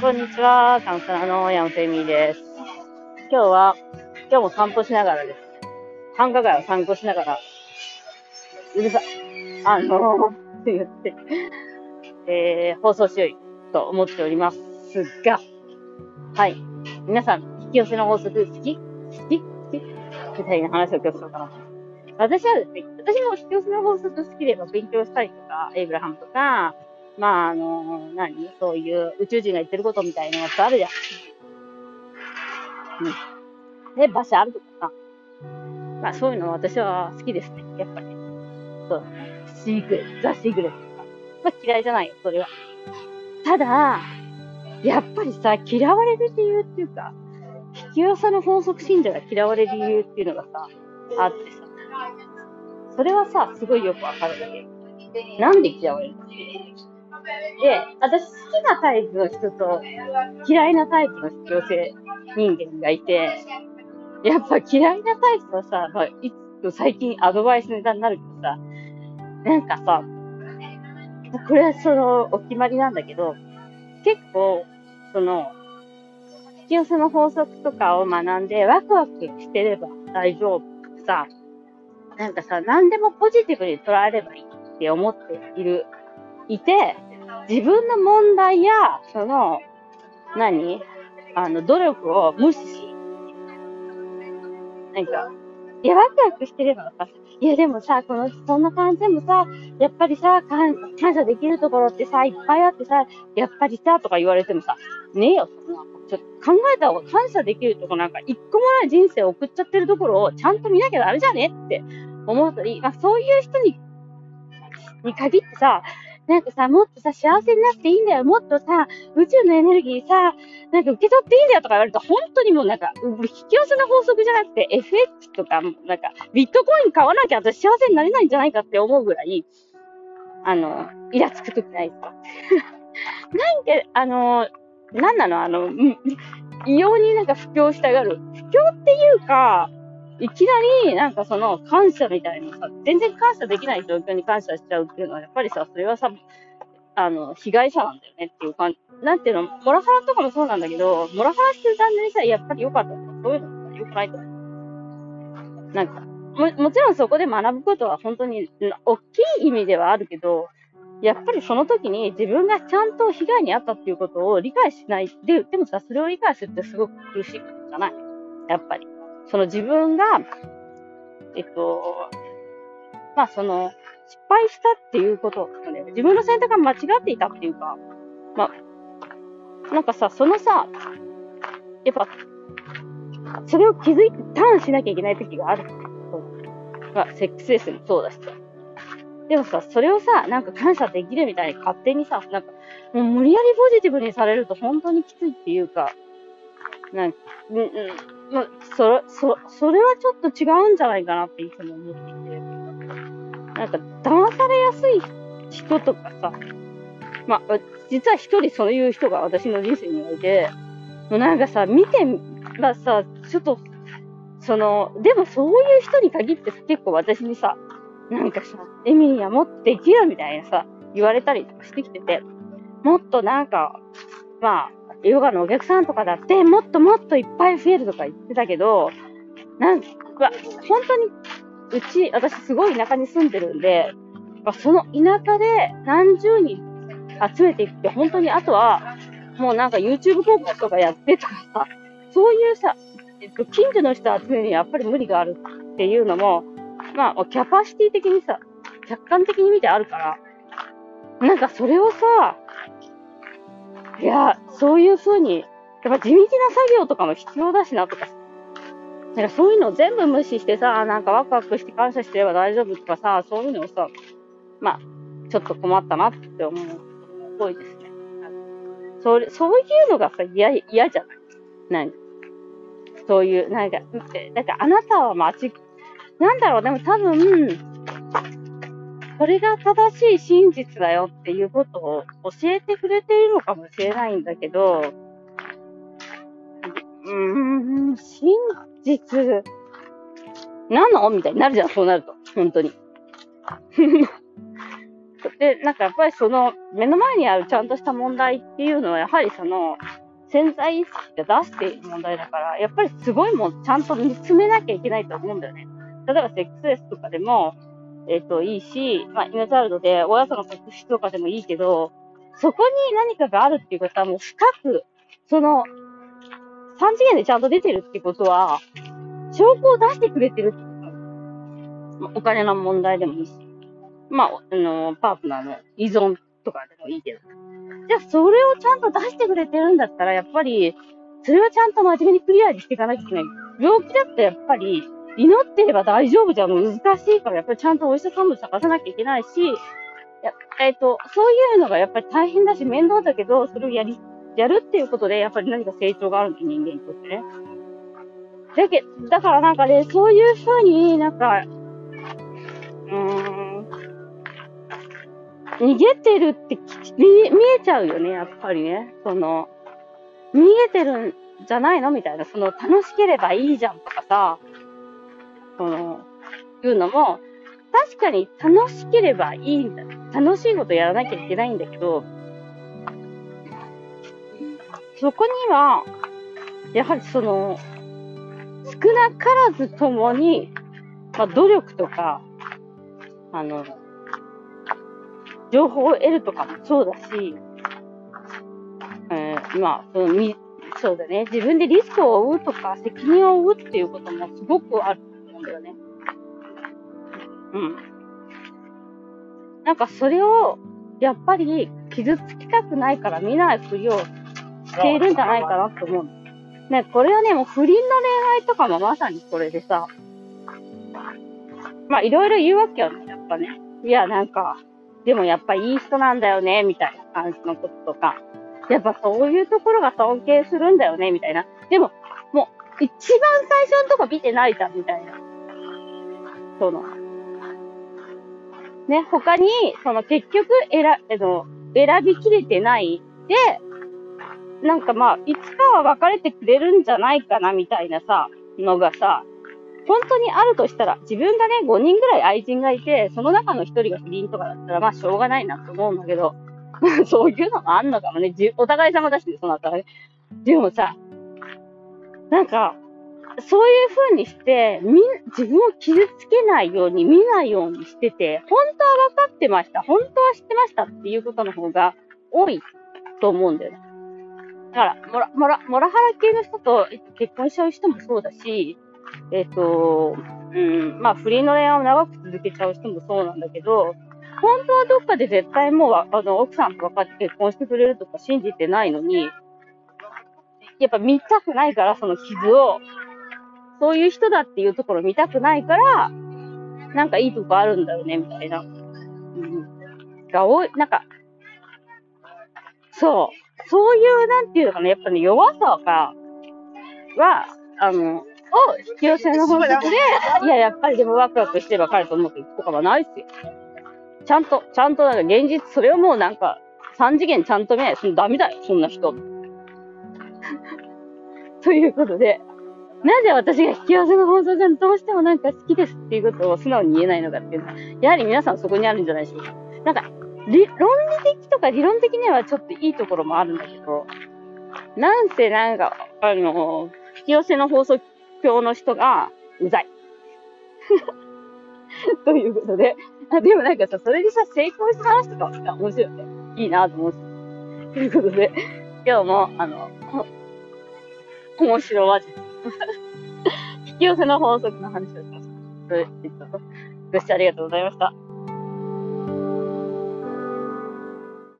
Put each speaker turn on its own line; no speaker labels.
こんにちは。カウンセラーの山本恵美です。今日は、今日も散歩しながらです。繁華街を散歩しながら、うるさ、あのー、って言って、えー、放送しようと思っておりますが、はい。皆さん、引き寄せの法則好き？好き？好き？みたいな話を今日しようかな。私はですね、私も引き寄せの法則好きで勉強したりとか、エイブラハムとか、まあ、あの、何？そういう宇宙人が言ってることみたいなやつあるじゃん。うん。で、馬車あるとかさ。まあ、そういうの私は好きですね。やっぱり。そう。シークレット、ザ・シークレットとか。まあ、嫌いじゃないよ、それは。ただ、やっぱりさ、嫌われる理由っていうか、引き寄せの法則信者が嫌われる理由っていうのがさ、あってさ。それはさ、すごいよくわかるだけ。なんで嫌われるの？で、私好きなタイプの人と嫌いなタイプの女性人間がいて、やっぱ嫌いなタイプはさ、まあ、いつ最近アドバイスネタになるけどさ、なんかさ、これはそのお決まりなんだけど、結構、その、引き寄せの法則とかを学んでワクワクしてれば大丈夫さ、なんかさ、何でもポジティブに捉えればいいって思っている、いて、自分の問題や、その、何？あの、努力を無視し、なんか、いや、ワクワクしてればさ、いや、でもさ、この、そんな感じでもさ、やっぱりさ、感謝できるところってさ、いっぱいあってさ、やっぱりさ、とか言われてもさ、ねえよ、そんな。ちょっと考えた方が感謝できるとこなんか、一個もない人生を送っちゃってるところをちゃんと見なきゃダメじゃねって思ったり、まあ、そういう人に、に限ってさ、なんかさ、もっとさ、幸せになっていいんだよ。もっとさ、宇宙のエネルギーさ、なんか受け取っていいんだよとか言われると、本当にもうなんか、引き寄せの法則じゃなくて、FX とか、なんか、ビットコイン買わなきゃ私幸せになれないんじゃないかって思うぐらい、あの、イラつくときないですか？なんか、あの、なんなの？あの、異様になんか布教したがる。布教っていうか、いきなり、なんかその、感謝みたいなさ、全然感謝できない状況に感謝しちゃうっていうのは、やっぱりさ、それはさ、あの、被害者なんだよねっていう感じ。なんていうの、モラハラとかもそうなんだけど、モラハラしてるジャンルにさ、やっぱり良かったとか、そういうの良くないと思う。なんか、も、もちろんそこで学ぶことは本当に、大きい意味ではあるけど、やっぱりその時に自分がちゃんと被害に遭ったっていうことを理解しない。で、でもさ、それを理解するってすごく苦しいことじゃないやっぱり。その自分が、えっと、まあその、失敗したっていうこと、ね、自分の選択が間違っていたっていうか、まあ、なんかさ、そのさ、やっぱ、それを気づいてターンしなきゃいけない時がある。まあ、セックスレスもそうだしさ。でもさ、それをさ、なんか感謝できるみたいに勝手にさ、なんか、もう無理やりポジティブにされると本当にきついっていうか、なんか、うん、うん、まあ、そ、そ、それはちょっと違うんじゃないかなっていつも思っていて。なんか、騙されやすい人とかさ、まあ、実は一人そういう人が私の人生にはいて、もうなんかさ、見てばさ、ちょっと、その、でもそういう人に限って結構私にさ、なんかさ、エミリアもっとできるみたいなさ、言われたりとかしてきてて、もっとなんか、まあ、ヨガのお客さんとかだって、もっともっといっぱい増えるとか言ってたけど、なんか、本当に、うち、私すごい田舎に住んでるんで、その田舎で何十人集めていって、本当にあとは、もうなんか YouTube 広告とかやってたらさ、そういうさ、近所の人集めるにやっぱり無理があるっていうのも、まあ、キャパシティ的にさ、客観的に見てあるから、なんかそれをさ、いや、そういう風に、やっぱ地道な作業とかも必要だしなとか、なんかそういうのを全部無視してさ、なんかワクワクして感謝してれば大丈夫とかさ、そういうのをさ、まあ、ちょっと困ったなって思うこと多いですね。それ、そういうのがさ、嫌、嫌じゃない？なん、そういう、なんか、なんかあなたは間違、なんだろう、でも多分、これが正しい真実だよっていうことを教えてくれているのかもしれないんだけど、うーん、真実、なの？みたいになるじゃん、そうなると。本当に。で、なんかやっぱりその、目の前にあるちゃんとした問題っていうのは、やはりその、潜在意識が出している問題だから、やっぱりすごいもんちゃんと見つめなきゃいけないと思うんだよね。例えばセックスレスとかでも、えっ、と、いいし、まあ、イナチャルドで親との特質とかでもいいけど、そこに何かがあるっていうことはもう深く、その、三次元でちゃんと出てるってことは、証拠を出してくれてるってこと。お金の問題でもいいし。まあ、あの、パートナーの依存とかでもいいけど。じゃあ、それをちゃんと出してくれてるんだったら、やっぱり、それはちゃんと真面目にクリアにしていかなきゃいけない。病気だってやっぱり、祈ってれば大丈夫じゃ難しいから、やっぱりちゃんとお医者さんも探さなきゃいけないし、やえっ、ー、と、そういうのがやっぱり大変だし面倒だけど、それをやり、やるっていうことで、やっぱり何か成長があるんだ、人間にとってね。だけ、だからなんかね、そういうふうになんか、うーん、逃げてるって見えちゃうよね、やっぱりね。その、逃げてるんじゃないのみたいな。その、楽しければいいじゃんとかさ、その、いうのも、確かに楽しければいいんだ。楽しいことやらなきゃいけないんだけど、そこには、やはりその、少なからずともに、まあ、努力とか、あの、情報を得るとかもそうだし、えー、まあ、そのみ、そうだね。自分でリスクを負うとか、責任を負うっていうこともすごくある思うんだよね。うん。なんかそれを、やっぱり傷つきたくないから見ないふりをしているんじゃないかなと思う。ね、これはね、もう不倫の恋愛とかもまさにこれでさ、まあいろいろ言うわけよね、やっぱね。いや、なんか、でもやっぱいい人なんだよね、みたいな感じのこととか、やっぱそういうところが尊敬するんだよね、みたいな。でも、もう、一番最初のとこ見てないじゃん、みたいな。その、ね、他に、その結局、選、えの、選びきれてないで、なんかまあ、いつかは別れてくれるんじゃないかな、みたいなさ、のがさ、本当にあるとしたら、自分がね、5人ぐらい愛人がいて、その中の1人が不倫とかだったら、まあ、しょうがないなと思うんだけど、そういうのもあんのかもね。お互い様だしね、その後はね。でもさ、なんか、そういう風にして、み、自分を傷つけないように、見ないようにしてて、本当は分かってました、本当は知ってましたっていうことの方が多いと思うんだよね。だから、モラ、モラ、モラハラ系の人と結婚しちゃう人もそうだし、えっ、ー、と、うん、まあ、不倫の恋愛を長く続けちゃう人もそうなんだけど、本当はどっかで絶対もう、あの、奥さんと分かって結婚してくれるとか信じてないのに、やっぱ見たくないから、その傷を、そういう人だっていうところ見たくないから、なんかいいとこあるんだよね、みたいな。うん。が多い、なんか、そう。そういう、なんていうのかな、やっぱね、弱さが、は、あの、を引き寄せの法則で、いや、やっぱりでもワクワクしてれば彼とうまくいくとかはないっすよ。ちゃんと、ちゃんとなんか現実、それをもうなんか、三次元ちゃんと見ないとダメだよ、そんな人。ということで、なぜ私が引き寄せの法則がどうしてもなんか好きですっていうことを素直に言えないのかっていうのは、やはり皆さんそこにあるんじゃないでしょうか。なんか、理論理的とか理論的にはちょっといいところもあるんだけど、なんせなんか、あの、引き寄せの法則教の人が、うざい。ということで、あでもなんかさ、それにさ、成功した話とかもさ、面白いよね。いいなと思うし。ということで、今日も、あの、面白マジ。引き 寄せの法則の話をしました。ご視聴ありがとうございました。